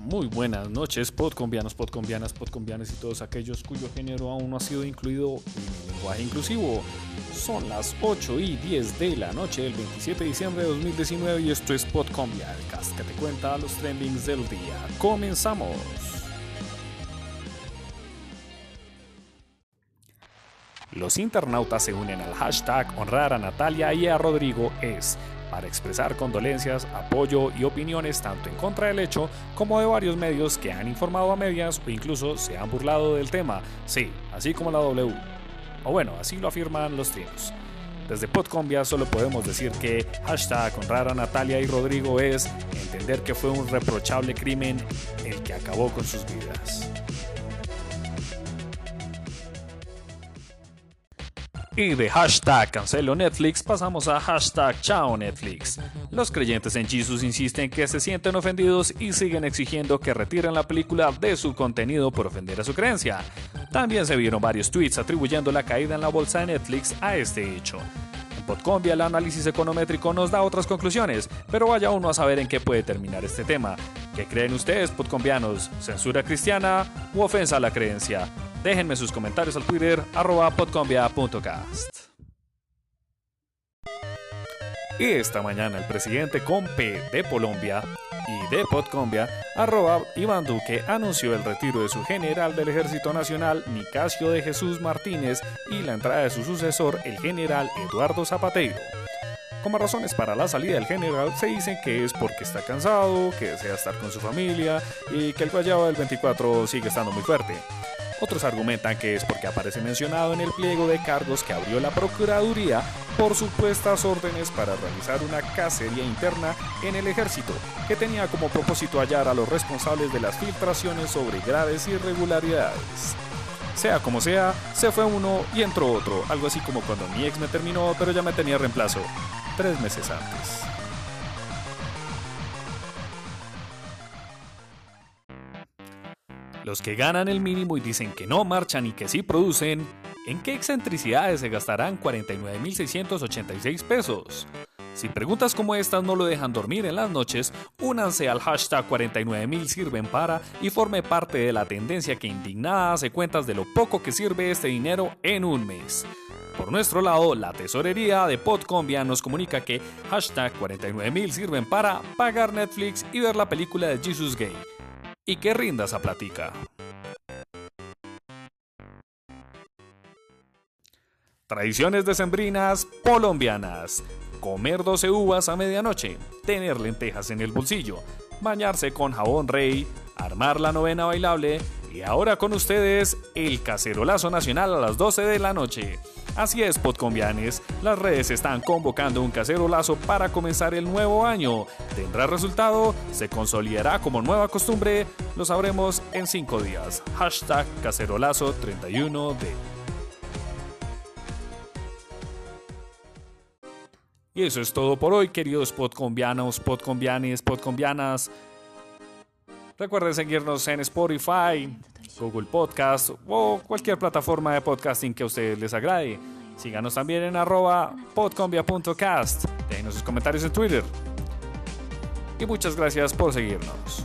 Muy buenas noches, podcombianos, podcombianas, podcombianas y todos aquellos cuyo género aún no ha sido incluido en lenguaje inclusivo. Son las 8 y 10 de la noche del 27 de diciembre de 2019 y esto es Podcombia, el cast que te cuenta los trendings del día. Comenzamos. Los internautas se unen al hashtag honrar a Natalia y a Rodrigo es para expresar condolencias, apoyo y opiniones tanto en contra del hecho como de varios medios que han informado a medias o incluso se han burlado del tema, sí, así como la W. O bueno, así lo afirman los trinos. Desde Podcombia solo podemos decir que hashtag honrar a Natalia y Rodrigo es entender que fue un reprochable crimen el que acabó con sus vidas. Y de hashtag cancelo Netflix pasamos a hashtag chao Netflix. Los creyentes en Jesus insisten que se sienten ofendidos y siguen exigiendo que retiren la película de su contenido por ofender a su creencia. También se vieron varios tweets atribuyendo la caída en la bolsa de Netflix a este hecho. En Podcombia el análisis econométrico nos da otras conclusiones, pero vaya uno a saber en qué puede terminar este tema. ¿Qué creen ustedes, podcombianos? ¿Censura cristiana u ofensa a la creencia? Déjenme sus comentarios al Twitter arroba podcombia.cast. Esta mañana el presidente Compe de Colombia y de Podcombia, arroba Iván Duque, anunció el retiro de su general del Ejército Nacional, Nicasio de Jesús Martínez, y la entrada de su sucesor, el general Eduardo Zapateiro. Como razones para la salida del general se dicen que es porque está cansado, que desea estar con su familia y que el guayabo del 24 sigue estando muy fuerte. Otros argumentan que es porque aparece mencionado en el pliego de cargos que abrió la Procuraduría por supuestas órdenes para realizar una cacería interna en el ejército, que tenía como propósito hallar a los responsables de las filtraciones sobre graves irregularidades. Sea como sea, se fue uno y entró otro, algo así como cuando mi ex me terminó pero ya me tenía reemplazo, tres meses antes. Los que ganan el mínimo y dicen que no marchan y que sí producen, ¿en qué excentricidades se gastarán 49.686 pesos? Si preguntas como estas no lo dejan dormir en las noches, únanse al hashtag 49.000 sirven para y forme parte de la tendencia que indignada hace cuentas de lo poco que sirve este dinero en un mes. Por nuestro lado, la tesorería de Podcombia nos comunica que hashtag 49.000 sirven para pagar Netflix y ver la película de Jesus Gay y que rinda esa platica. Tradiciones decembrinas colombianas. Comer 12 uvas a medianoche, tener lentejas en el bolsillo, bañarse con jabón rey, armar la novena bailable y ahora con ustedes el cacerolazo nacional a las 12 de la noche. Así es, podcombianes, las redes están convocando un cacerolazo para comenzar el nuevo año. ¿Tendrá resultado? ¿Se consolidará como nueva costumbre? Lo sabremos en 5 días. Hashtag cacerolazo 31D. Y eso es todo por hoy, queridos podcombianos, podcombianes, podcombianas. Recuerden seguirnos en Spotify, Google Podcast o cualquier plataforma de podcasting que a ustedes les agrade. Síganos también en arroba podcombia.cast. Déjenos sus comentarios en Twitter. Y muchas gracias por seguirnos.